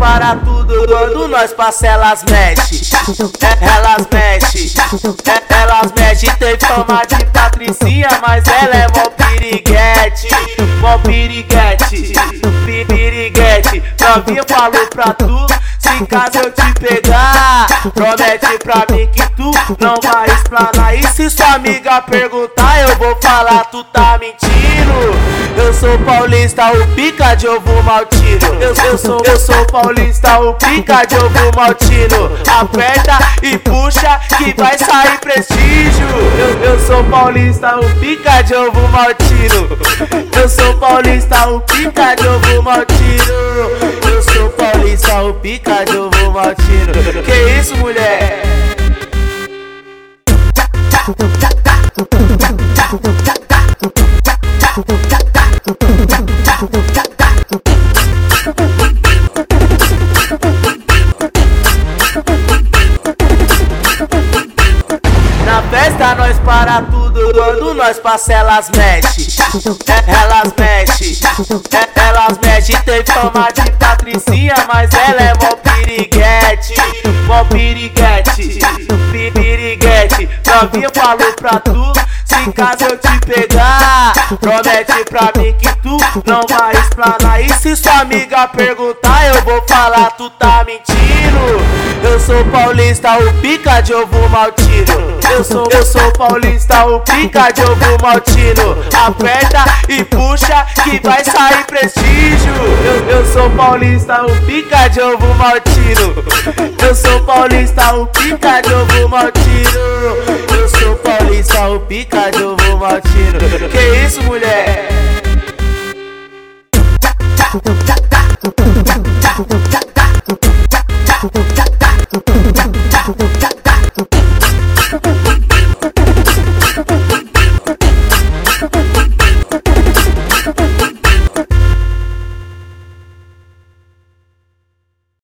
para tudo quando nós passa elas mexe. Elas mexe, elas mexe. Tem fama de patricinha, mas ela é mó piriguete, mó piriguete, piriguete. Novinha falou pra tu, caso eu te pegar, promete pra mim que tu não vai explanar. E se sua amiga perguntar, eu vou falar, tu tá mentindo. Eu sou paulista, o pica de ovo maltino. Eu, eu, sou, eu sou paulista, o pica de ovo maltino. Aperta e puxa que vai sair prestígio. Eu, eu sou paulista, o pica de ovo maltino. Eu sou paulista, o pica de ovo maltino. Sou paulista, o pica de ovo maltino. Que isso, mulher? Na festa nós para tudo quando nós passa elas mexe. É, elas mexe, mexe. Tem fama de patricinha, mas ela é mó piriguete, mó piriguete, piriguete. Novinha falou pra tu, se caso eu te pegar, promete pra mim que tu não vai explanar. E se sua amiga perguntar, eu vou falar, tu tá mentindo. Eu sou paulista, o pica de ovo maltino. Eu sou, eu sou paulista, o pica de ovo maltino. Aperta e puxa que vai sair prestígio. Eu, eu sou paulista, o pica de ovo maltino. Eu sou paulista, o pica de ovo maltino. Eu sou paulista, o pica de ovo maltino. Que isso, mulher?